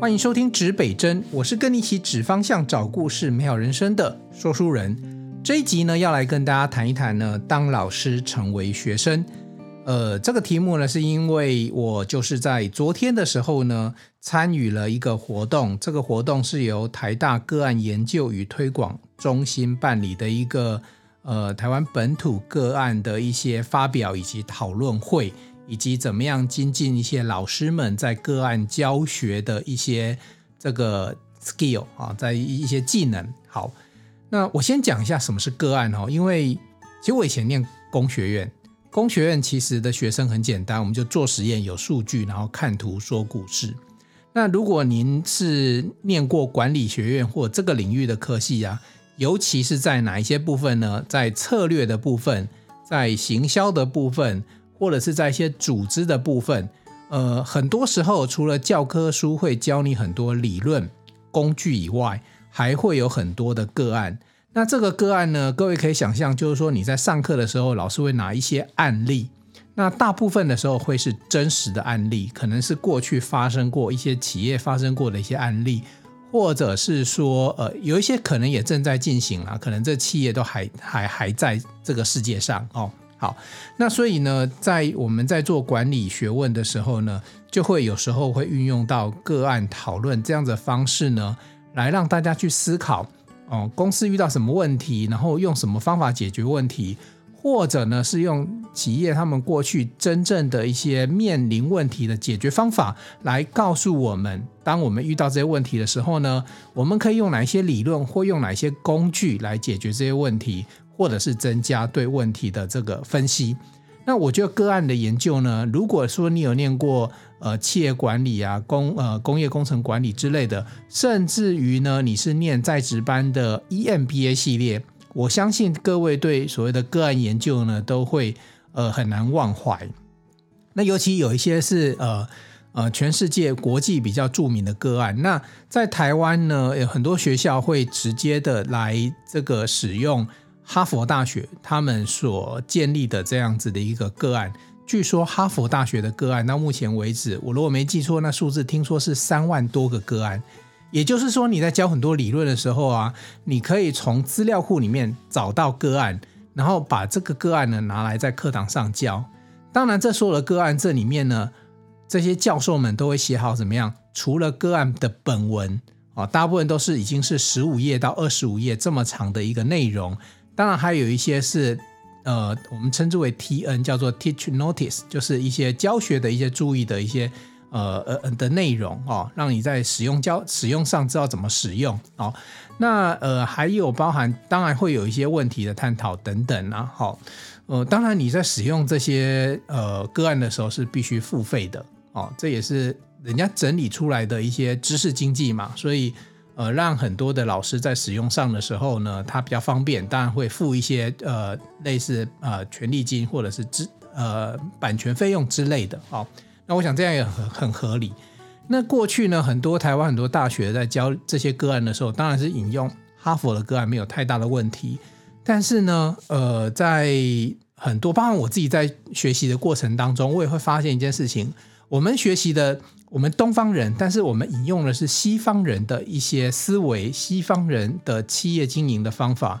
欢迎收听指北针，我是跟你一起指方向、找故事、美好人生的说书人。这一集呢，要来跟大家谈一谈呢，当老师成为学生。呃，这个题目呢，是因为我就是在昨天的时候呢，参与了一个活动。这个活动是由台大个案研究与推广中心办理的一个呃台湾本土个案的一些发表以及讨论会，以及怎么样精进一些老师们在个案教学的一些这个 skill 啊，在一些技能。好，那我先讲一下什么是个案哦，因为其实我以前念工学院。工学院其实的学生很简单，我们就做实验，有数据，然后看图说故事。那如果您是念过管理学院或这个领域的科系啊，尤其是在哪一些部分呢？在策略的部分，在行销的部分，或者是在一些组织的部分，呃，很多时候除了教科书会教你很多理论工具以外，还会有很多的个案。那这个个案呢，各位可以想象，就是说你在上课的时候，老师会拿一些案例，那大部分的时候会是真实的案例，可能是过去发生过一些企业发生过的一些案例，或者是说，呃，有一些可能也正在进行啦，可能这企业都还还还在这个世界上哦。好，那所以呢，在我们在做管理学问的时候呢，就会有时候会运用到个案讨论这样的方式呢，来让大家去思考。哦，公司遇到什么问题，然后用什么方法解决问题，或者呢是用企业他们过去真正的一些面临问题的解决方法来告诉我们，当我们遇到这些问题的时候呢，我们可以用哪一些理论或用哪些工具来解决这些问题，或者是增加对问题的这个分析。那我觉得个案的研究呢，如果说你有念过。呃，企业管理啊，工呃工业工程管理之类的，甚至于呢，你是念在职班的 EMBA 系列，我相信各位对所谓的个案研究呢，都会呃很难忘怀。那尤其有一些是呃呃全世界国际比较著名的个案，那在台湾呢，有很多学校会直接的来这个使用哈佛大学他们所建立的这样子的一个个案。据说哈佛大学的个案到目前为止，我如果没记错，那数字听说是三万多个个案。也就是说，你在教很多理论的时候啊，你可以从资料库里面找到个案，然后把这个个案呢拿来在课堂上教。当然，这所有的个案这里面呢，这些教授们都会写好怎么样？除了个案的本文啊，大部分都是已经是十五页到二十五页这么长的一个内容。当然，还有一些是。呃，我们称之为 TN，叫做 Teach Notice，就是一些教学的一些注意的一些呃呃的内容哦，让你在使用教使用上知道怎么使用哦。那呃还有包含，当然会有一些问题的探讨等等啊。好，呃，当然你在使用这些呃个案的时候是必须付费的哦，这也是人家整理出来的一些知识经济嘛，所以。呃，让很多的老师在使用上的时候呢，他比较方便，当然会付一些呃类似呃权利金或者是资呃版权费用之类的。好，那我想这样也很很合理。那过去呢，很多台湾很多大学在教这些个案的时候，当然是引用哈佛的个案没有太大的问题。但是呢，呃，在很多包括我自己在学习的过程当中，我也会发现一件事情，我们学习的。我们东方人，但是我们引用的是西方人的一些思维，西方人的企业经营的方法。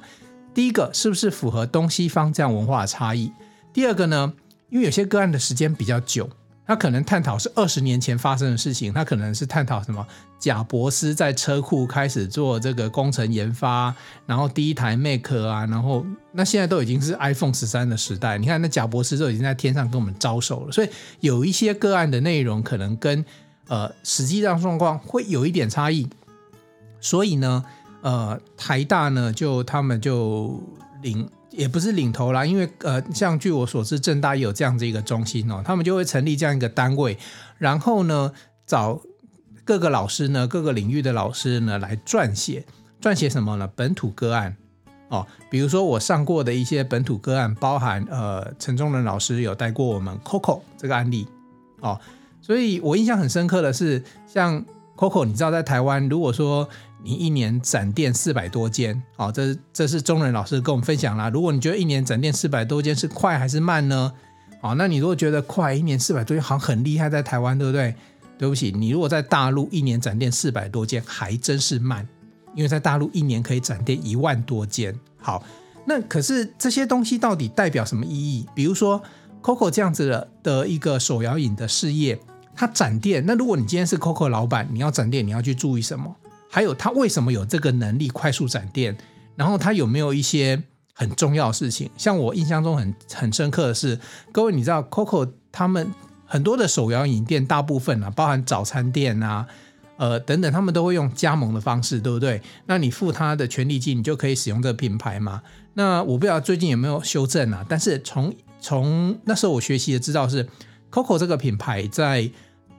第一个是不是符合东西方这样文化的差异？第二个呢，因为有些个案的时间比较久。他可能探讨是二十年前发生的事情，他可能是探讨什么？贾伯斯在车库开始做这个工程研发，然后第一台 Mac 啊，然后那现在都已经是 iPhone 十三的时代，你看那贾伯斯都已经在天上跟我们招手了，所以有一些个案的内容可能跟呃实际上状况会有一点差异，所以呢，呃，台大呢就他们就领。也不是领头啦，因为呃，像据我所知，正大也有这样子一个中心哦，他们就会成立这样一个单位，然后呢，找各个老师呢，各个领域的老师呢来撰写，撰写什么呢？本土个案哦，比如说我上过的一些本土个案，包含呃，陈忠仁老师有带过我们 Coco 这个案例哦，所以我印象很深刻的是，像 Coco，你知道在台湾，如果说你一年展店四百多间，好，这这是中仁老师跟我们分享啦。如果你觉得一年展店四百多间是快还是慢呢？好，那你如果觉得快，一年四百多间好像很厉害，在台湾，对不对？对不起，你如果在大陆一年展店四百多间，还真是慢，因为在大陆一年可以展店一万多间。好，那可是这些东西到底代表什么意义？比如说 Coco 这样子的的一个手摇饮的事业，它展店，那如果你今天是 Coco 老板，你要展店，你要去注意什么？还有他为什么有这个能力快速展店？然后他有没有一些？很重要的事情，像我印象中很很深刻的是，各位你知道，Coco 他们很多的手摇饮店，大部分啊，包含早餐店啊，呃等等，他们都会用加盟的方式，对不对？那你付他的权利金，你就可以使用这个品牌嘛。那我不知道最近有没有修正啊？但是从从那时候我学习的知道是，Coco 这个品牌在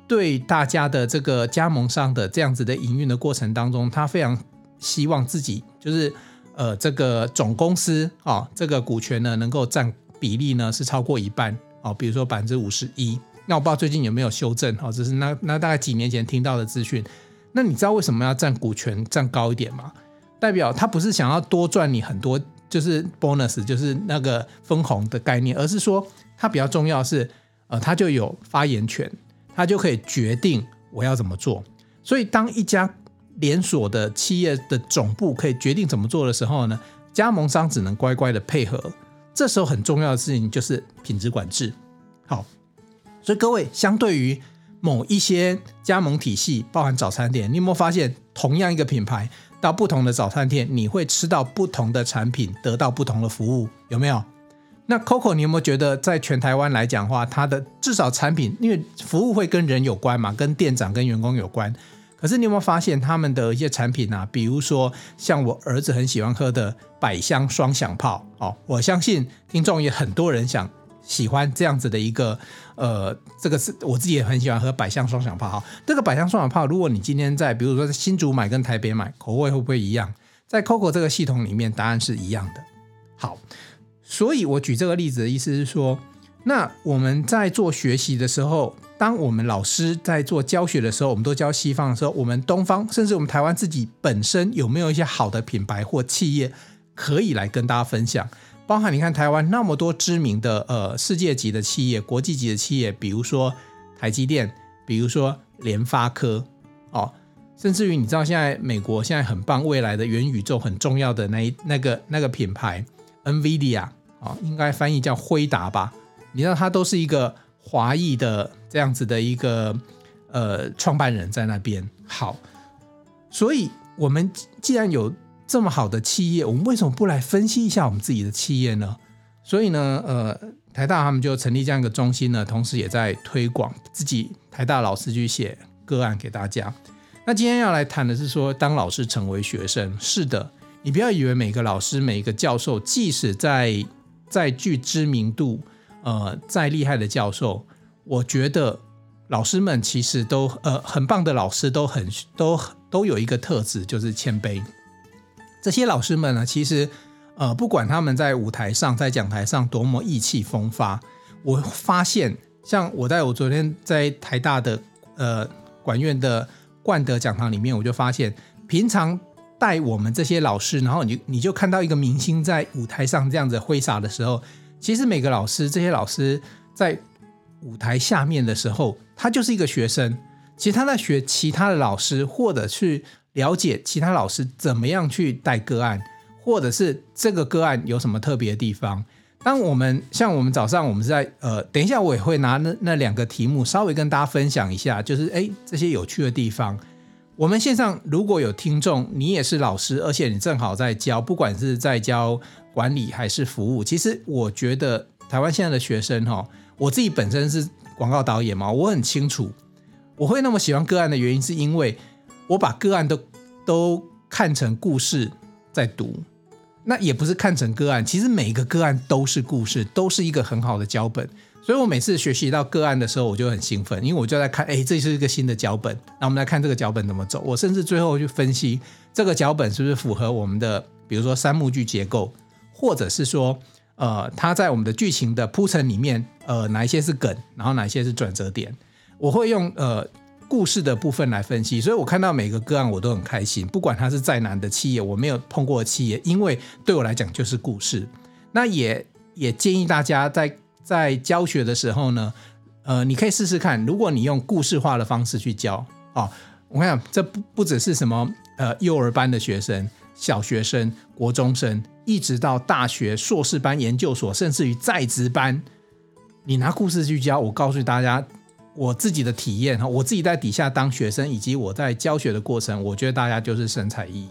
对大家的这个加盟商的这样子的营运的过程当中，他非常希望自己就是。呃，这个总公司啊、这个股权呢，能够占比例呢是超过一半哦，比如说百分之五十一。那我不知道最近有没有修正哦，这是那那大概几年前听到的资讯。那你知道为什么要占股权占高一点吗？代表他不是想要多赚你很多，就是 bonus，就是那个分红的概念，而是说他比较重要是，呃，他就有发言权，他就可以决定我要怎么做。所以当一家连锁的企业的总部可以决定怎么做的时候呢，加盟商只能乖乖的配合。这时候很重要的事情就是品质管制。好，所以各位，相对于某一些加盟体系，包含早餐店，你有没有发现，同样一个品牌到不同的早餐店，你会吃到不同的产品，得到不同的服务，有没有？那 Coco，你有没有觉得，在全台湾来讲的话，它的至少产品，因为服务会跟人有关嘛，跟店长、跟员工有关。可是你有没有发现他们的一些产品啊？比如说像我儿子很喜欢喝的百香双响炮哦，我相信听众也很多人想喜欢这样子的一个呃，这个是我自己也很喜欢喝百香双响炮哈。这个百香双响炮，如果你今天在比如说在新竹买跟台北买，口味会不会一样？在 Coco 这个系统里面，答案是一样的。好，所以我举这个例子的意思是说，那我们在做学习的时候。当我们老师在做教学的时候，我们都教西方的时候，我们东方甚至我们台湾自己本身有没有一些好的品牌或企业可以来跟大家分享？包含你看台湾那么多知名的呃世界级的企业、国际级的企业，比如说台积电，比如说联发科，哦，甚至于你知道现在美国现在很棒，未来的元宇宙很重要的那一那个那个品牌 NVIDIA 啊，应该翻译叫辉达吧？你知道他都是一个。华裔的这样子的一个呃创办人在那边，好，所以我们既然有这么好的企业，我们为什么不来分析一下我们自己的企业呢？所以呢，呃，台大他们就成立这样一个中心呢，同时也在推广自己台大老师去写个案给大家。那今天要来谈的是说，当老师成为学生，是的，你不要以为每个老师、每一个教授，即使在再具知名度。呃，再厉害的教授，我觉得老师们其实都呃很棒的老师都很都都有一个特质，就是谦卑。这些老师们呢，其实呃不管他们在舞台上、在讲台上多么意气风发，我发现像我在我昨天在台大的呃管院的冠德讲堂里面，我就发现平常带我们这些老师，然后你你就看到一个明星在舞台上这样子挥洒的时候。其实每个老师，这些老师在舞台下面的时候，他就是一个学生。其实他在学其他的老师，或者去了解其他老师怎么样去带个案，或者是这个个案有什么特别的地方。当我们像我们早上，我们在呃，等一下我也会拿那那两个题目稍微跟大家分享一下，就是诶这些有趣的地方。我们线上如果有听众，你也是老师，而且你正好在教，不管是在教。管理还是服务，其实我觉得台湾现在的学生哈，我自己本身是广告导演嘛，我很清楚，我会那么喜欢个案的原因，是因为我把个案都都看成故事在读，那也不是看成个案，其实每一个个案都是故事，都是一个很好的脚本，所以我每次学习到个案的时候，我就很兴奋，因为我就在看，哎，这是一个新的脚本，那我们来看这个脚本怎么走，我甚至最后去分析这个脚本是不是符合我们的，比如说三幕剧结构。或者是说，呃，他在我们的剧情的铺陈里面，呃，哪一些是梗，然后哪一些是转折点，我会用呃故事的部分来分析。所以我看到每个个案我都很开心，不管他是再难的企业，我没有碰过的企业，因为对我来讲就是故事。那也也建议大家在在教学的时候呢，呃，你可以试试看，如果你用故事化的方式去教哦，我看这不不只是什么呃幼儿班的学生、小学生、国中生，一直到大学、硕士班、研究所，甚至于在职班，你拿故事去教，我告诉大家，我自己的体验哈，我自己在底下当学生，以及我在教学的过程，我觉得大家就是神采奕奕。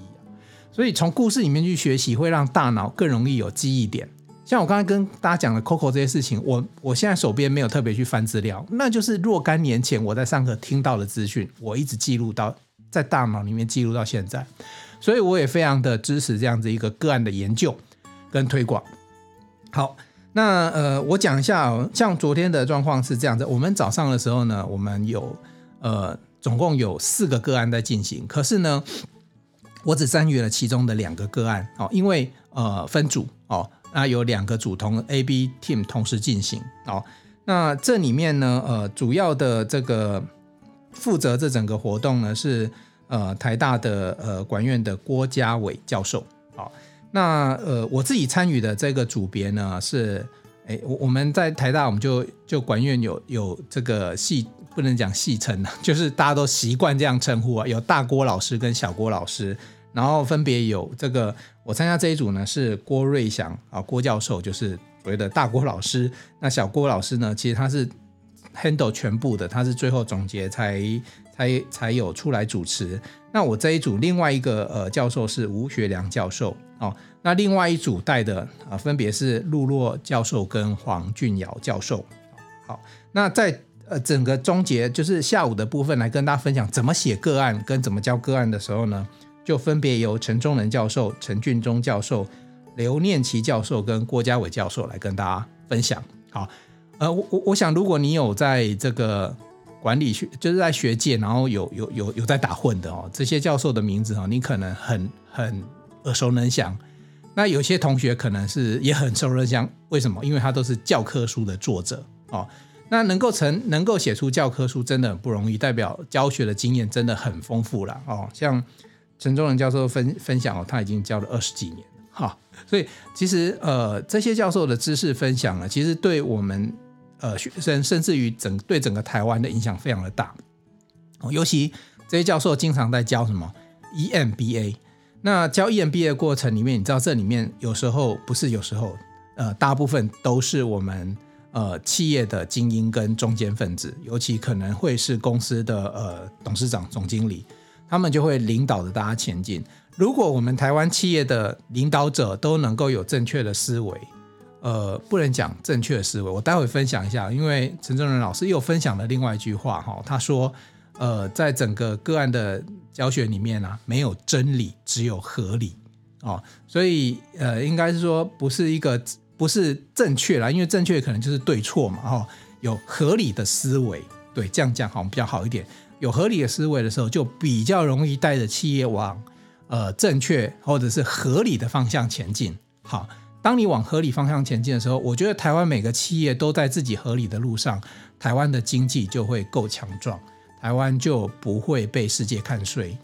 所以从故事里面去学习，会让大脑更容易有记忆点。像我刚才跟大家讲的 Coco 这些事情，我我现在手边没有特别去翻资料，那就是若干年前我在上课听到的资讯，我一直记录到在大脑里面记录到现在。所以我也非常的支持这样子一个个案的研究跟推广。好，那呃，我讲一下哦，像昨天的状况是这样子，我们早上的时候呢，我们有呃总共有四个个案在进行，可是呢。我只参与了其中的两个个案哦，因为呃分组哦，那有两个组同 A、B team 同时进行哦。那这里面呢，呃，主要的这个负责这整个活动呢是呃台大的呃管院的郭家伟教授。好，那呃我自己参与的这个组别呢是，哎，我我们在台大我们就就管院有有这个系不能讲戏称了，就是大家都习惯这样称呼啊，有大郭老师跟小郭老师，然后分别有这个我参加这一组呢是郭瑞祥啊郭教授，就是所谓的大郭老师。那小郭老师呢，其实他是 handle 全部的，他是最后总结才才才有出来主持。那我这一组另外一个呃教授是吴学良教授哦，那另外一组带的啊分别是陆洛教授跟黄俊尧教授。好，那在。呃，整个终结就是下午的部分，来跟大家分享怎么写个案跟怎么教个案的时候呢，就分别由陈忠仁教授、陈俊忠教授、刘念琪教授跟郭家伟教授来跟大家分享。好，呃，我我我想，如果你有在这个管理学，就是在学界，然后有有有有在打混的哦，这些教授的名字哈，你可能很很耳熟能详。那有些同学可能是也很熟能详，为什么？因为他都是教科书的作者哦。那能够成能够写出教科书真的很不容易，代表教学的经验真的很丰富了哦。像陈忠仁教授分分享哦，他已经教了二十几年了哈。所以其实呃这些教授的知识分享呢，其实对我们呃学生甚至于整对整个台湾的影响非常的大哦。尤其这些教授经常在教什么 EMBA，那教 EMBA 的过程里面，你知道这里面有时候不是有时候呃大部分都是我们。呃，企业的精英跟中坚分子，尤其可能会是公司的呃董事长、总经理，他们就会领导着大家前进。如果我们台湾企业的领导者都能够有正确的思维，呃，不能讲正确的思维，我待会分享一下，因为陈正仁老师又分享了另外一句话哈，他说，呃，在整个个案的教学里面呢、没有真理，只有合理哦，所以呃，应该是说不是一个。不是正确啦，因为正确可能就是对错嘛，哈，有合理的思维，对，这样讲好像比较好一点。有合理的思维的时候，就比较容易带着企业往呃正确或者是合理的方向前进。好，当你往合理方向前进的时候，我觉得台湾每个企业都在自己合理的路上，台湾的经济就会够强壮，台湾就不会被世界看衰。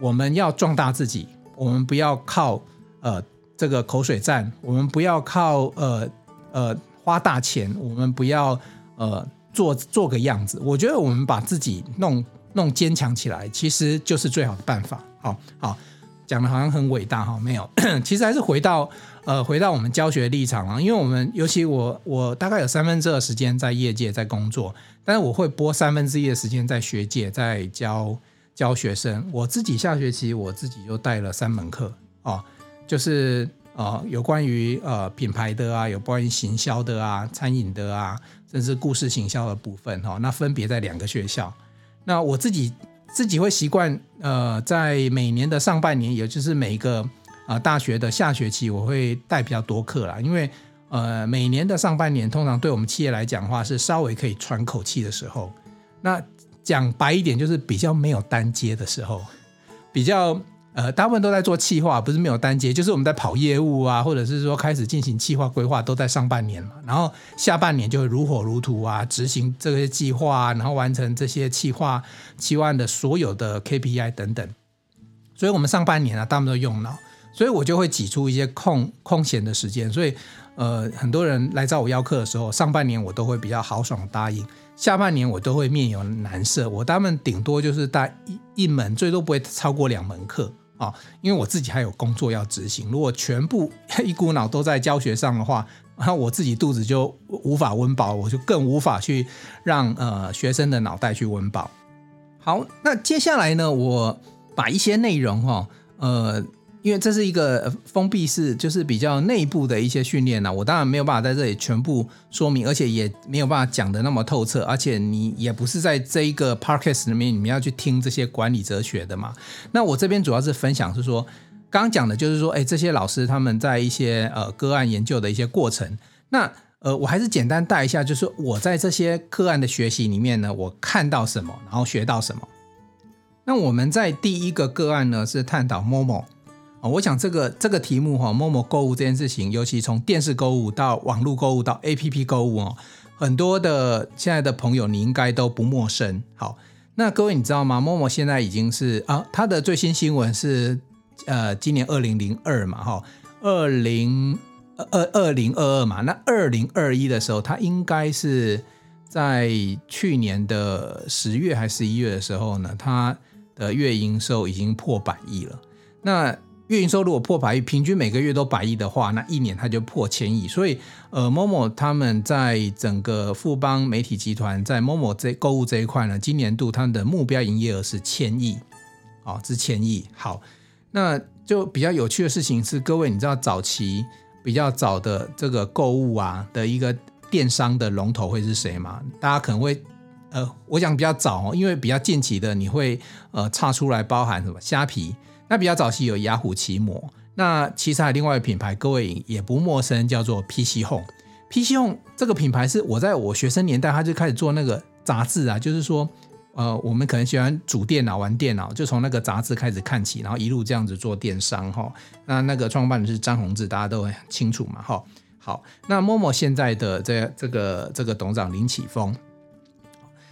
我们要壮大自己，我们不要靠呃。这个口水战，我们不要靠呃呃花大钱，我们不要呃做做个样子。我觉得我们把自己弄弄坚强起来，其实就是最好的办法。好好讲的好像很伟大哈，没有，其实还是回到呃回到我们教学立场啊，因为我们尤其我我大概有三分之二时间在业界在工作，但是我会拨三分之一的时间在学界在教教学生。我自己下学期我自己就带了三门课哦。就是呃，有关于呃品牌的啊，有关于行销的啊，餐饮的啊，甚至故事行销的部分哈、那分别在两个学校。那我自己自己会习惯呃，在每年的上半年，也就是每一个啊、大学的下学期，我会带比较多课啦，因为呃每年的上半年，通常对我们企业来讲的话，是稍微可以喘口气的时候。那讲白一点，就是比较没有单接的时候，比较。呃，大部分都在做企划，不是没有单接，就是我们在跑业务啊，或者是说开始进行企划规划，都在上半年嘛。然后下半年就会如火如荼啊，执行这些计划啊，然后完成这些企划、企望的所有的 KPI 等等。所以，我们上半年啊，大部分都用脑。所以我就会挤出一些空空闲的时间。所以呃，很多人来找我邀课的时候，上半年我都会比较豪爽答应，下半年我都会面有难色。我他们顶多就是带一一门，最多不会超过两门课。啊，因为我自己还有工作要执行，如果全部 一股脑都在教学上的话，那我自己肚子就无法温饱，我就更无法去让呃学生的脑袋去温饱。好，那接下来呢，我把一些内容哈，呃。因为这是一个封闭式，就是比较内部的一些训练呢，我当然没有办法在这里全部说明，而且也没有办法讲得那么透彻，而且你也不是在这一个 podcast 里面你们要去听这些管理哲学的嘛。那我这边主要是分享是说，刚刚讲的就是说，哎，这些老师他们在一些呃个案研究的一些过程，那呃我还是简单带一下，就是我在这些个案的学习里面呢，我看到什么，然后学到什么。那我们在第一个个案呢是探讨 Momo。我想这个这个题目哈，Momo 购物这件事情，尤其从电视购物到网络购物到 APP 购物哦，很多的现在的朋友你应该都不陌生。好，那各位你知道吗陌陌现在已经是啊，它的最新新闻是呃，今年二零零二嘛，哈，二零二二零二二嘛，那二零二一的时候，它应该是在去年的十月还是十一月的时候呢，它的月营收已经破百亿了。那月营收如果破百亿，平均每个月都百亿的话，那一年它就破千亿。所以，呃，Momo 他们在整个富邦媒体集团在 Momo 这购物这一块呢，今年度他们的目标营业额是千亿，哦，是千亿。好，那就比较有趣的事情是，各位你知道早期比较早的这个购物啊的一个电商的龙头会是谁吗？大家可能会，呃，我讲比较早哦，因为比较近期的你会呃差出来，包含什么虾皮。那比较早期有雅虎奇摩，那其实还有另外一个品牌，各位也不陌生，叫做 PC Home。PC Home 这个品牌是我在我学生年代，他就开始做那个杂志啊，就是说，呃，我们可能喜欢组电脑、玩电脑，就从那个杂志开始看起，然后一路这样子做电商哈。那那个创办人是张宏志，大家都很清楚嘛哈。好，那 Momo 现在的这这个这个董事长林启峰，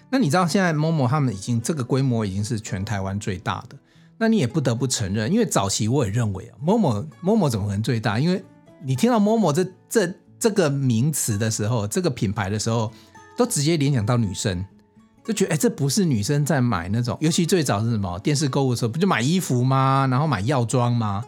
那你知道现在 Momo 他们已经这个规模已经是全台湾最大的。那你也不得不承认，因为早期我也认为啊，Momo Momo 怎么可能最大？因为你听到 Momo 这这这个名词的时候，这个品牌的时候，都直接联想到女生，就觉得哎，这不是女生在买那种。尤其最早是什么电视购物的时候，不就买衣服吗？然后买药妆吗？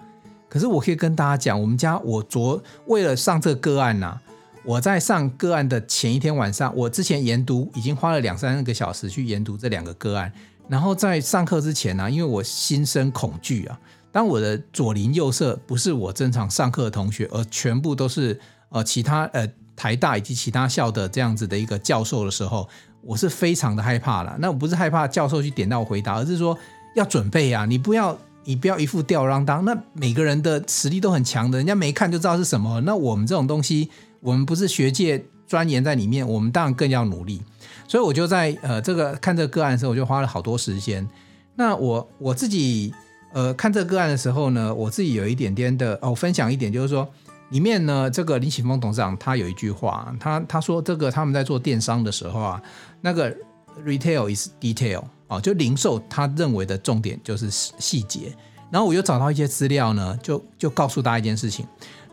可是我可以跟大家讲，我们家我昨为了上这个个案呐、我在上个案的前一天晚上，我之前研读已经花了两三个小时去研读这两个个案。然后在上课之前呢、因为我心生恐惧啊，当我的左邻右舍不是我正常上课的同学，而全部都是呃其他呃台大以及其他校的这样子的一个教授的时候，我是非常的害怕了。那我不是害怕教授去点到我回答，而是说要准备啊，你不要你不要一副吊儿郎当。那每个人的实力都很强的，人家没看就知道是什么。那我们这种东西，我们不是学界钻研在里面，我们当然更要努力。所以我就在呃这个看这个个案的时候，我就花了好多时间。那我我自己呃看这个个案的时候呢，我自己有一点点的哦分享一点，就是说里面呢这个林启峰董事长他有一句话，他他说这个他们在做电商的时候啊，那个 retail is detail 啊，就零售他认为的重点就是细节。然后我又找到一些资料呢，就就告诉大家一件事情。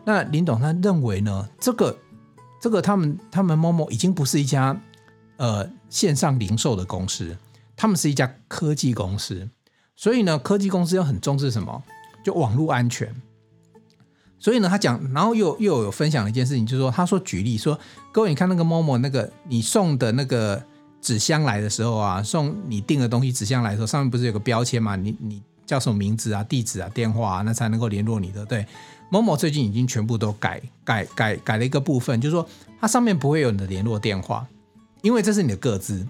那林董他认为呢，这个这个他们他们某某已经不是一家。呃，线上零售的公司，他们是一家科技公司，所以呢，科技公司又很重视什么？就网络安全。所以呢，他讲，然后又又有分享一件事情，就是说，他说举例说，各位你看那个 Momo 那个你送的那个纸箱来的时候啊，送你订的东西纸箱来的时候，上面不是有个标签嘛？你你叫什么名字啊、地址啊、电话啊，那才能够联络你的。对，Momo 最近已经全部都改改改改了一个部分，就是说它上面不会有你的联络电话。因为这是你的个资，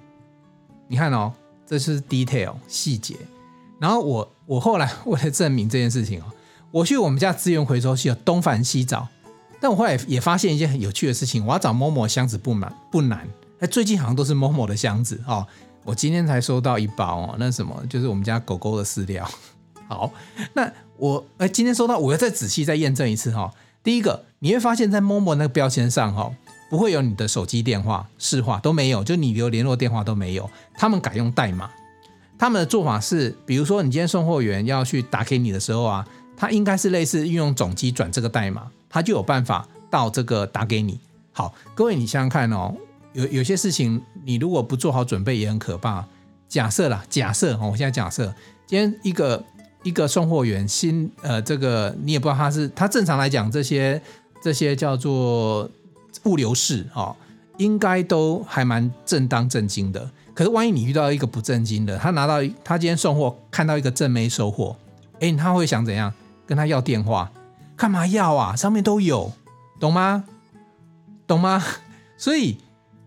你看哦，这是 detail 细节。然后我我后来 为了证明这件事情哦，我去我们家资源回收器东翻西找，但我后来也发现一件很有趣的事情，我要找 Momo 箱子不难不难，哎，最近好像都是 Momo 的箱子哦。我今天才收到一包哦，那什么就是我们家狗狗的饲料。好，那我哎今天收到，我要再仔细再验证一次哈、哦。第一个，你会发现在 Momo 那个标签上哈、哦。不会有你的手机电话、市话都没有，就你留联络电话都没有。他们改用代码，他们的做法是，比如说你今天送货员要去打给你的时候啊，他应该是类似运用总机转这个代码，他就有办法到这个打给你。好，各位你想想看哦，有有些事情你如果不做好准备也很可怕。假设啦，假设哦，我现在假设今天一个一个送货员新呃，这个你也不知道他是他正常来讲这些这些叫做物流士哦，应该都还蛮正当正经的。可是万一你遇到一个不正经的，他拿到他今天送货看到一个正妹收货，哎，他会想怎样？跟他要电话？干嘛要啊？上面都有，懂吗？懂吗？所以。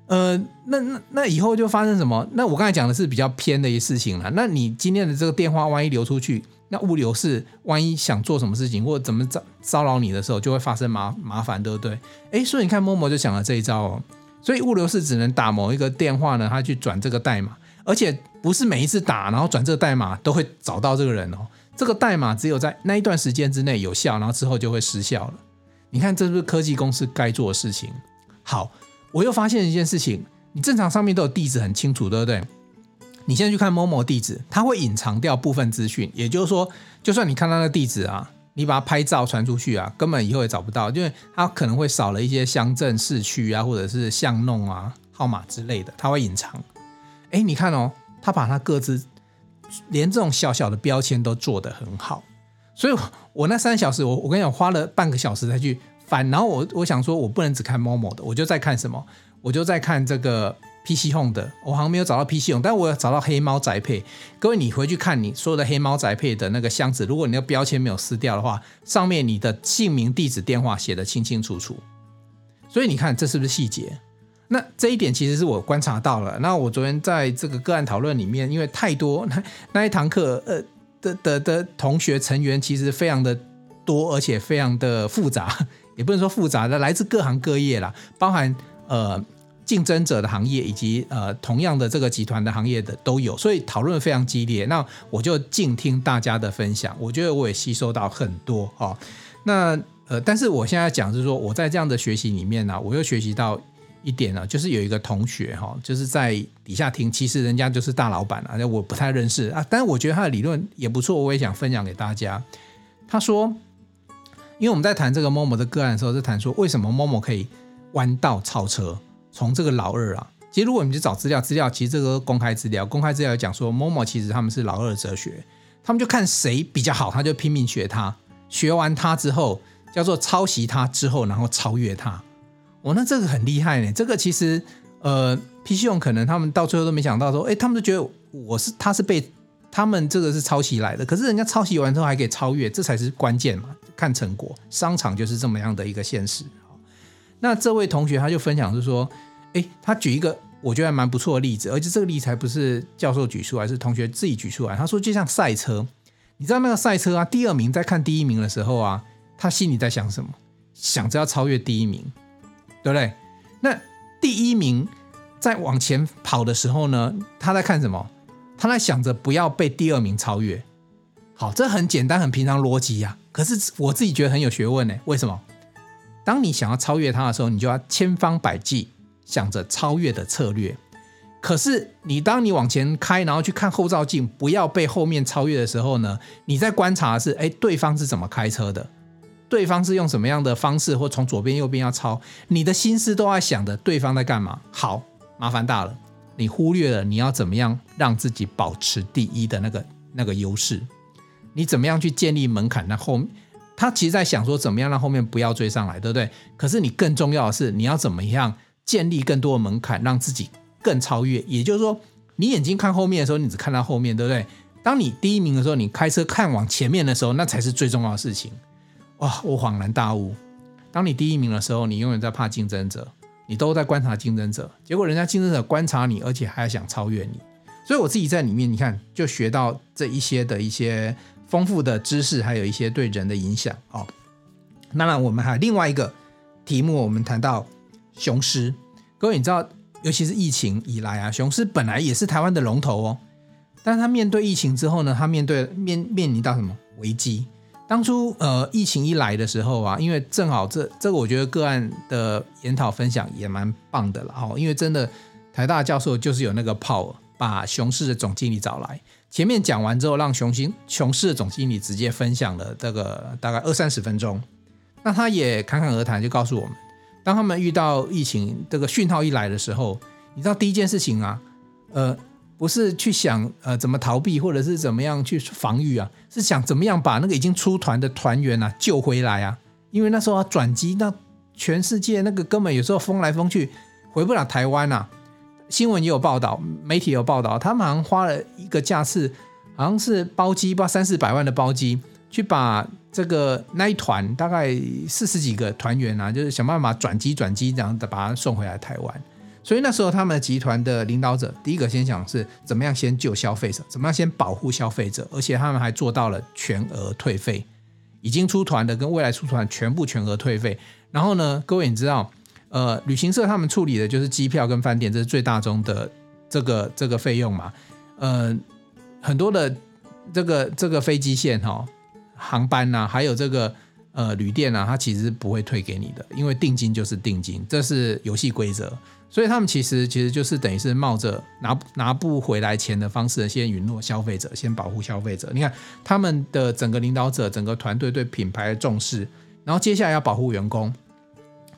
呃，那那那以后就发生什么？那我刚才讲的是比较偏的一些事情了。那你今天的这个电话万一流出去，那物流是万一想做什么事情或者怎么骚骚扰你的时候，就会发生麻麻烦，对不对？诶，所以你看，Momo 就想了这一招哦。所以物流是只能打某一个电话呢，他去转这个代码，而且不是每一次打然后转这个代码都会找到这个人哦。这个代码只有在那一段时间之内有效，然后之后就会失效了。你看，这是不是科技公司该做的事情？好。我又发现一件事情，你正常上面都有地址很清楚，对不对？你现在去看 Momo 地址，它会隐藏掉部分资讯，也就是说，就算你看到那个地址啊，你把它拍照传出去啊，根本以后也找不到，因为它可能会少了一些乡镇、市区啊，或者是巷弄啊、号码之类的，它会隐藏。哎，你看哦，它把它各自连这种小小的标签都做得很好，所以我那三小时，我我跟你讲，花了半个小时才去。反，然后我我想说，我不能只看 Momo 的，我就在看什么？我就在看这个 PC Home 的，我好像没有找到 PC Home，但我有找到黑猫宅配。各位，你回去看你所有的黑猫宅配的那个箱子，如果你的标签没有撕掉的话，上面你的姓名、地址、电话写得清清楚楚。所以你看，这是不是细节？那这一点其实是我观察到了。那我昨天在这个个案讨论里面，因为太多那那一堂课，呃的的的同学成员其实非常的多，而且非常的复杂。也不能说复杂的，来自各行各业啦，包含呃竞争者的行业以及呃同样的这个集团的行业的都有，所以讨论非常激烈。那我就静听大家的分享，我觉得我也吸收到很多哦。那呃，但是我现在讲是说，我在这样的学习里面呢、我又学习到一点呢，就是有一个同学哈，就是在底下听，其实人家就是大老板啊，我不太认识啊，但是我觉得他的理论也不错，我也想分享给大家。他说。因为我们在谈这个 Momo 的个案的时候，是谈说为什么 Momo 可以弯道超车，从这个老二啊，其实如果你去找资料，资料其实这个公开资料，公开资料讲说 Momo 其实他们是老二哲学，他们就看谁比较好，他就拼命学他，学完他之后叫做抄袭他之后，然后超越他。哦，那这个很厉害呢。这个其实呃，PC 用可能他们到最后都没想到说，哎，他们就觉得我是他是被。他们这个是抄袭来的，可是人家抄袭完之后还可以超越，这才是关键嘛！看成果，商场就是这么样的一个现实。那这位同学他就分享是说，诶，他举一个我觉得还蛮不错的例子，而且这个例子还不是教授举出来，是同学自己举出来。他说就像赛车，你知道那个赛车啊，第二名在看第一名的时候啊，他心里在想什么？想着要超越第一名，对不对？那第一名在往前跑的时候呢，他在看什么？他在想着不要被第二名超越，好，这很简单，很平常逻辑呀。可是我自己觉得很有学问呢。为什么？当你想要超越他的时候，你就要千方百计想着超越的策略。可是你当你往前开，然后去看后照镜，不要被后面超越的时候呢？你在观察的是，哎，对方是怎么开车的？对方是用什么样的方式，或从左边右边要超？你的心思都在想着对方在干嘛？好，麻烦大了。你忽略了你要怎么样让自己保持第一的那个那个优势，你怎么样去建立门槛？那后他其实在想说怎么样让后面不要追上来，对不对？可是你更重要的是你要怎么样建立更多的门槛，让自己更超越。也就是说，你眼睛看后面的时候，你只看到后面，对不对？当你第一名的时候，你开车看往前面的时候，那才是最重要的事情。哇，我恍然大悟。当你第一名的时候，你永远在怕竞争者。你都在观察竞争者，结果人家竞争者观察你，而且还想超越你，所以我自己在里面，你看就学到这一些的一些丰富的知识，还有一些对人的影响哦。那么我们还有另外一个题目，我们谈到雄狮。各位你知道，尤其是疫情以来啊，雄狮本来也是台湾的龙头哦，但是他面对疫情之后呢，他面对面面临到什么危机？当初呃疫情一来的时候啊，因为正好这这个我觉得个案的研讨分享也蛮棒的了哦，因为真的台大教授就是有那个 power 把雄狮的总经理找来。前面讲完之后，让雄心雄狮的总经理直接分享了这个大概二三十分钟。那他也侃侃而谈，就告诉我们，当他们遇到疫情这个讯号一来的时候，你知道第一件事情啊，呃，不是去想呃怎么逃避或者是怎么样去防御啊，是想怎么样把那个已经出团的团员啊救回来啊。因为那时候要转机，那全世界那个根本有时候风来风去，回不了台湾、啊。新闻也有报道，媒体有报道，他们好像花了一个架次，好像是包机，不三四百万的包机，去把这个那一团大概四十几个团员啊，就是想办法转机转机，然后把他送回来台湾。所以那时候他们集团的领导者第一个先想是怎么样先救消费者，怎么样先保护消费者，而且他们还做到了全额退费。已经出团的跟未来出团全部全额退费，然后呢，各位你知道，呃，旅行社他们处理的就是机票跟饭店，这是最大宗的这个这个费用嘛，呃，很多的这个这个飞机线哈、哦，航班呐、还有这个呃旅店啊，它其实不会退给你的，因为定金就是定金，这是游戏规则。所以他们其实其实就是等于是冒着拿拿不回来钱的方式，先允诺消费者，先保护消费者。你看他们的整个领导者、整个团队对品牌的重视，然后接下来要保护员工。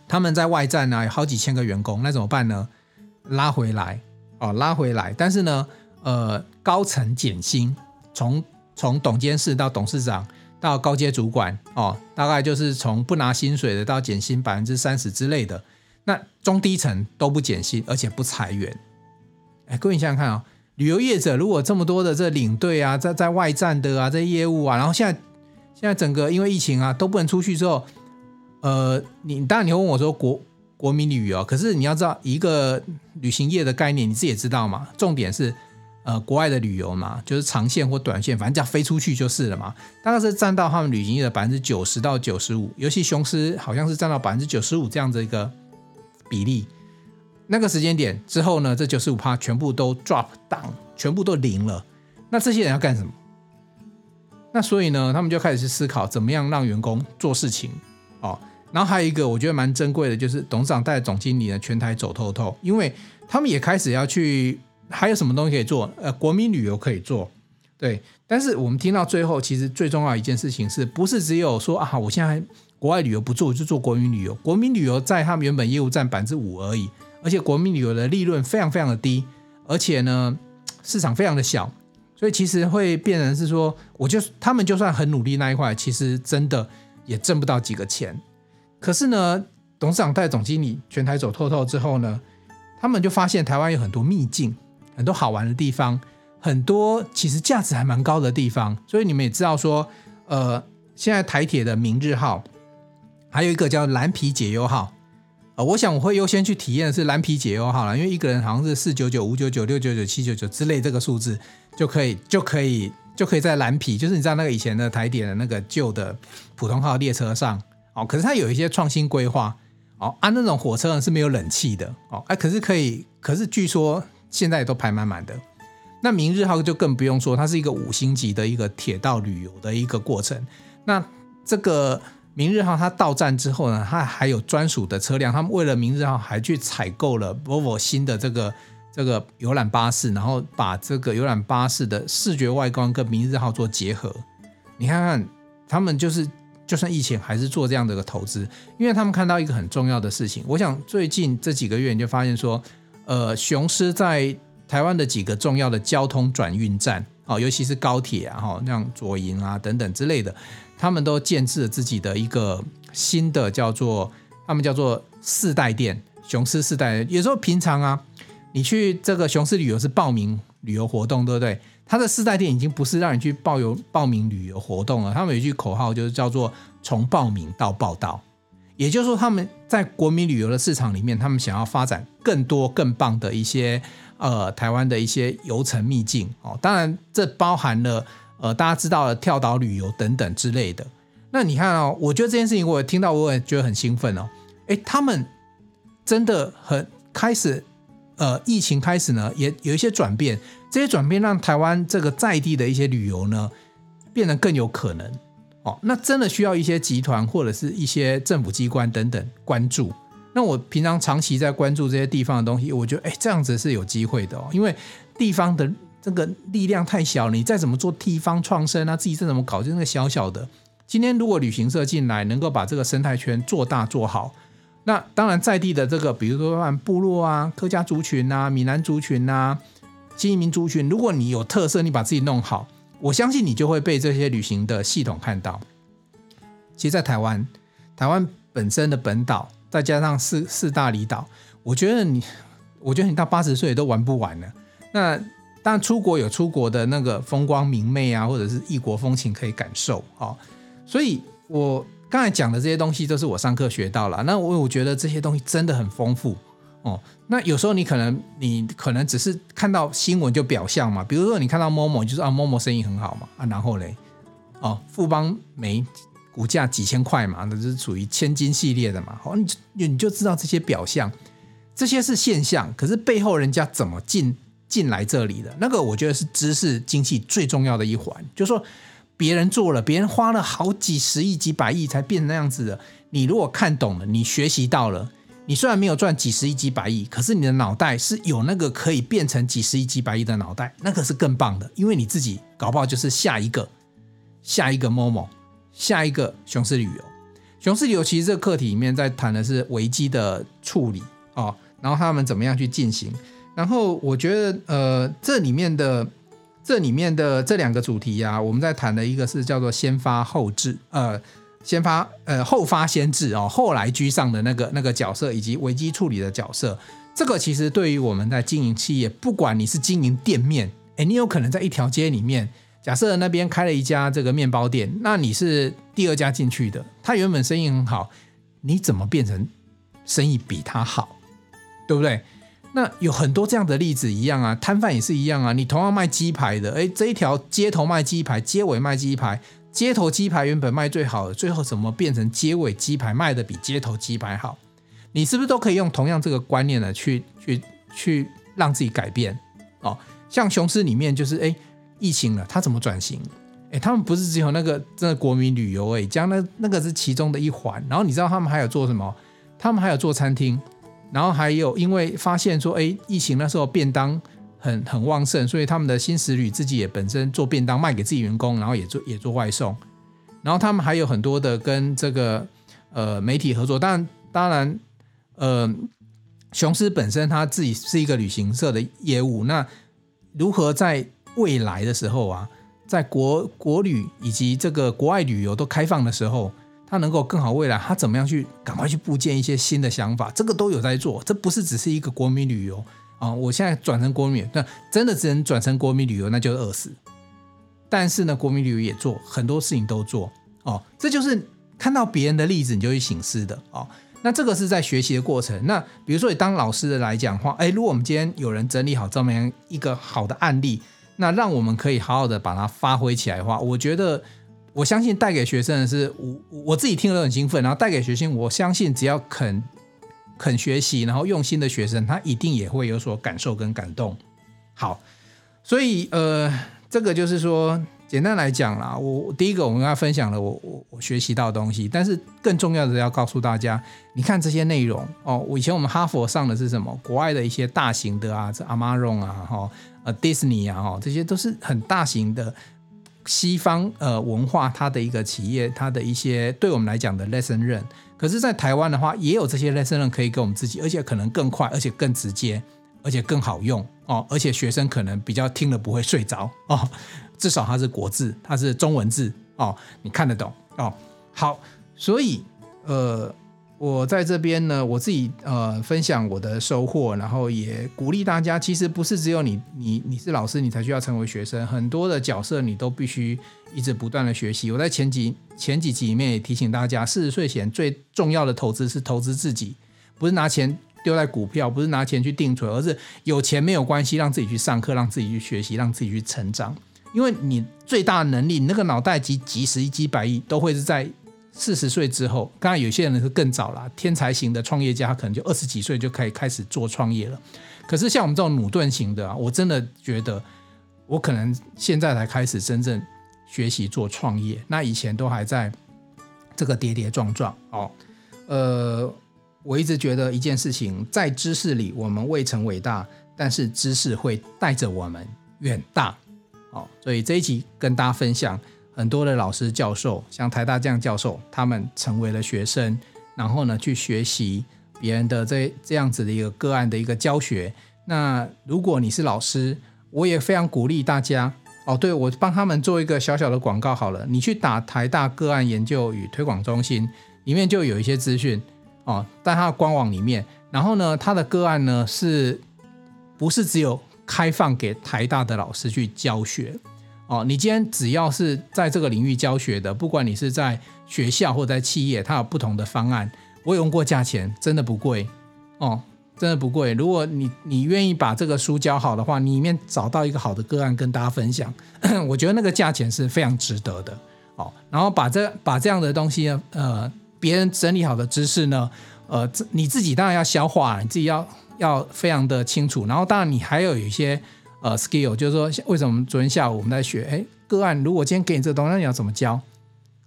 他们在外站呢有好几千个员工，那怎么办呢？拉回来哦，拉回来。但是呢，呃，高层减薪，从从董监事到董事长到高阶主管哦，大概就是从不拿薪水的到减薪百分之三十之类的。那中低层都不减薪，而且不裁员。哎，各位你想想看啊、哦，旅游业者如果这么多的这领队啊，在在外站的啊，这业务啊，然后现在现在整个因为疫情啊都不能出去之后，呃，你当然你会问我说国国民旅游，可是你要知道一个旅行业的概念，你自己也知道嘛，重点是呃国外的旅游嘛，就是长线或短线，反正只要飞出去就是了嘛。大概是占到他们旅行业的百分之九十到九十五，尤其雄狮好像是占到百分之九十五这样的一个。比例，那个时间点之后呢，这九十五趴全部都 drop down，全部都零了。那这些人要干什么？那所以呢，他们就开始去思考怎么样让员工做事情哦。然后还有一个我觉得蛮珍贵的，就是董事长带总经理呢全台走透透，因为他们也开始要去，还有什么东西可以做？呃，国民旅游可以做，对。但是我们听到最后，其实最重要一件事情是不是只有说啊，我现在。国外旅游不做，就做国民旅游。国民旅游在他们原本业务占百分之五而已，而且国民旅游的利润非常非常的低，而且呢市场非常的小，所以其实会变成是说，我就他们就算很努力那一块，其实真的也挣不到几个钱。可是呢，董事长带总经理全台走透透之后呢，他们就发现台湾有很多秘境，很多好玩的地方，很多其实价值还蛮高的地方。所以你们也知道说，呃，现在台铁的明日号。还有一个叫蓝皮解忧号，呃，我想我会优先去体验的是蓝皮解忧号了，因为一个人好像是四九九、五九九、六九九、七九九之类这个数字就可以就可以就可以在蓝皮，就是你知道那个以前的台铁的那个旧的普通号列车上哦，可是它有一些创新规划哦，啊那种火车呢是没有冷气的哦，哎，可是可以，可是据说现在也都排满满的。那明日号就更不用说，它是一个五星级的一个铁道旅游的一个过程。那这个。明日号它到站之后呢，它还有专属的车辆。他们为了明日号还去采购了 Volvo 新的这个这个游览巴士，然后把这个游览巴士的视觉外观跟明日号做结合。你看看，他们就是就算疫情还是做这样的一个投资，因为他们看到一个很重要的事情。我想最近这几个月你就发现说，呃，雄狮在台湾的几个重要的交通转运站，哦，尤其是高铁啊，哈，像左营啊等等之类的。他们都建置了自己的一个新的叫做，他们叫做四代店，雄狮四代。有时候平常啊，你去这个雄狮旅游是报名旅游活动，对不对？他的四代店已经不是让你去报游报名旅游活动了。他们有一句口号，就是叫做从报名到报到。也就是说，他们在国民旅游的市场里面，他们想要发展更多更棒的一些呃台湾的一些游程秘境哦。当然，这包含了。呃，大家知道的跳岛旅游等等之类的，那你看哦，我觉得这件事情我也听到，我也觉得很兴奋哦。诶，他们真的很开始，呃，疫情开始呢，也有一些转变，这些转变让台湾这个在地的一些旅游呢，变得更有可能哦。那真的需要一些集团或者是一些政府机关等等关注。那我平常长期在关注这些地方的东西，我觉得哎，这样子是有机会的哦，因为地方的这个力量太小，你再怎么做地方创生啊，自己再怎么搞，就那个小小的。今天如果旅行社进来，能够把这个生态圈做大做好，那当然在地的这个，比如说像部落啊、客家族群啊、闽南族群啊、新移民族群，如果你有特色，你把自己弄好，我相信你就会被这些旅行的系统看到。其实，在台湾，台湾本身的本岛，再加上四四大离岛，我觉得你，我觉得你到八十岁都玩不完了。那当然，出国有出国的那个风光明媚啊，或者是异国风情可以感受啊。所以，我刚才讲的这些东西都是我上课学到了。那我我觉得这些东西真的很丰富哦。那有时候你可能你可能只是看到新闻就表象嘛，比如说你看到某某就是啊某某生意很好嘛啊，然后嘞哦富邦没股价几千块嘛，那是属于千金系列的嘛。哦，你你就知道这些表象，这些是现象，可是背后人家怎么进进来这里的那个，我觉得是知识经济最重要的一环，就是说。别人做了，别人花了好几十亿、几百亿才变成那样子的。你如果看懂了，你学习到了，你虽然没有赚几十亿、几百亿，可是你的脑袋是有那个可以变成几十亿、几百亿的脑袋，那可是更棒的。因为你自己搞不好就是下一个、下一个 Momo，下一个雄狮旅游。雄狮旅游其实这个课题里面在谈的是危机的处理哦，然后他们怎么样去进行。然后我觉得，呃，这里面的。这里面的这两个主题呀、我们在谈的一个是叫做先发后治，呃，先发呃后发先至哦，后来居上的那个那个角色，以及危机处理的角色。这个其实对于我们在经营企业，不管你是经营店面，诶，你有可能在一条街里面，假设那边开了一家这个面包店，那你是第二家进去的，他原本生意很好，你怎么变成生意比他好，对不对？那有很多这样的例子一样啊，摊贩也是一样啊。你同样卖鸡排的，诶，这一条街头卖鸡排，街尾卖鸡排，街头鸡排原本卖最好的，最后怎么变成街尾鸡排卖的比街头鸡排好？你是不是都可以用同样这个观念呢，去去去让自己改变？哦，像雄狮里面就是，诶，疫情了，他怎么转型？诶，他们不是只有那个真的国民旅游诶，将那那个是其中的一环。然后你知道他们还有做什么？他们还有做餐厅。然后还有，因为发现说，哎，疫情那时候便当很很旺盛，所以他们的新食旅自己也本身做便当卖给自己员工，然后也做也做外送。然后他们还有很多的跟这个呃媒体合作。当然，当然，呃，雄狮本身他自己是一个旅行社的业务。那如何在未来的时候啊，在国国旅以及这个国外旅游都开放的时候，他能够更好未来，他怎么样去赶快去布建一些新的想法，这个都有在做，这不是只是一个国民旅游啊！我现在转成国民，那真的只能转成国民旅游，那就是饿死。但是呢，国民旅游也做很多事情都做哦，这就是看到别人的例子你就去省思的哦。那这个是在学习的过程。那比如说你当老师的来讲的话，哎，如果我们今天有人整理好这么样一个好的案例，那让我们可以好好的把它发挥起来的话，我觉得。我相信带给学生的是我我自己听了很兴奋，然后带给学生，我相信只要肯肯学习，然后用心的学生，他一定也会有所感受跟感动。好，所以呃，这个就是说，简单来讲啦，我第一个我们跟他分享了我我我学习到的东西，但是更重要的要告诉大家，你看这些内容哦，我以前我们哈佛上的是什么？国外的一些大型的啊，这 Amazon 啊，哈，呃，Disney 啊，哈，这些都是很大型的。西方呃文化，它的一个企业，它的一些对我们来讲的 lesson learn，可是，在台湾的话，也有这些 lesson 可以给我们自己，而且可能更快，而且更直接，而且更好用哦，而且学生可能比较听了不会睡着哦，至少它是国字，它是中文字哦，你看得懂哦。好，所以呃。我在这边呢，我自己呃分享我的收获，然后也鼓励大家。其实不是只有你，你你是老师，你才需要成为学生。很多的角色你都必须一直不断的学习。我在前几前几集里面也提醒大家，四十岁前最重要的投资是投资自己，不是拿钱丢在股票，不是拿钱去定存，而是有钱没有关系，让自己去上课，让自己去学习，让自己去成长。因为你最大的能力，你那个脑袋几几十亿、几百亿都会是在。四十岁之后，当然有些人是更早了，天才型的创业家，可能就二十几岁就可以开始做创业了。可是像我们这种努顿型的啊，我真的觉得我可能现在才开始真正学习做创业，那以前都还在这个跌跌撞撞哦。呃，我一直觉得一件事情，在知识里我们未曾伟大，但是知识会带着我们远大。哦，所以这一集跟大家分享很多的老师教授，像台大这样教授，他们成为了学生，然后呢去学习别人的这这样子的一个个案的一个教学。那如果你是老师，我也非常鼓励大家哦。对，我帮他们做一个小小的广告好了，你去打台大个案研究与推广中心，里面就有一些资讯哦，在他的官网里面。然后呢，他的个案呢是不是只有开放给台大的老师去教学哦？你今天只要是在这个领域教学的，不管你是在学校或在企业，它有不同的方案。我有用过价钱，真的不贵哦。真的不贵，如果你你愿意把这个书教好的话，你里面找到一个好的个案跟大家分享，我觉得那个价钱是非常值得的。哦，然后把这把这样的东西呢，呃，别人整理好的知识呢，呃，你自己当然要消化，你自己要要非常的清楚。然后当然你还有一些呃 skill，就是说为什么昨天下午我们在学，哎，个案如果今天给你这个东西，那你要怎么教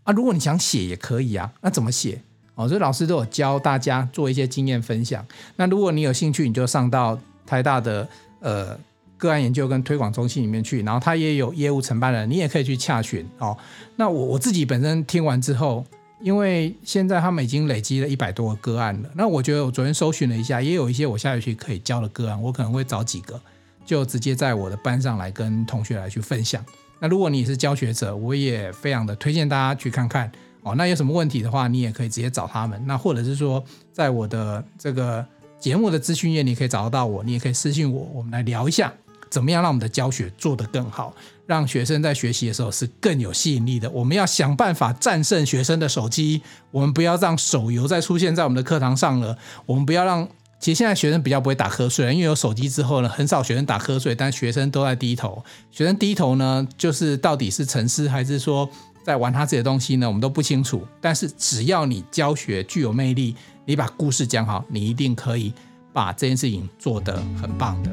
啊？如果你想写也可以啊，那怎么写？哦，所以老师都有教大家做一些经验分享。那如果你有兴趣，你就上到台大的呃个案研究跟推广中心里面去，然后他也有业务承办人，你也可以去洽询哦。那我我自己本身听完之后，因为现在他们已经累积了一百多个个案了，那我觉得我昨天搜寻了一下，也有一些我下学期可以教的个案，我可能会找几个，就直接在我的班上来跟同学来去分享。那如果你是教学者，我也非常的推荐大家去看看。哦，那有什么问题的话，你也可以直接找他们。那或者是说，在我的这个节目的资讯页，你可以找得到我，你也可以私信我，我们来聊一下，怎么样让我们的教学做得更好，让学生在学习的时候是更有吸引力的。我们要想办法战胜学生的手机，我们不要让手游再出现在我们的课堂上了。我们不要让，其实现在学生比较不会打瞌睡，因为有手机之后呢，很少学生打瞌睡，但学生都在低头。学生低头呢，就是到底是沉思还是说？在玩他自己的东西呢，我们都不清楚。但是只要你教学具有魅力，你把故事讲好，你一定可以把这件事情做得很棒的。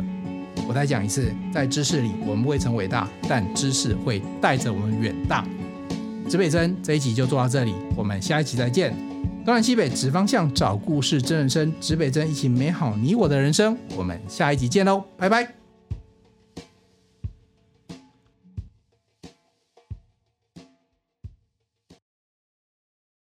我再讲一次，在知识里我们未曾伟大，但知识会带着我们远大。指北针这一集就做到这里，我们下一集再见。东南西北指方向，找故事真人生，指北针一起美好你我的人生。我们下一集见喽，拜拜。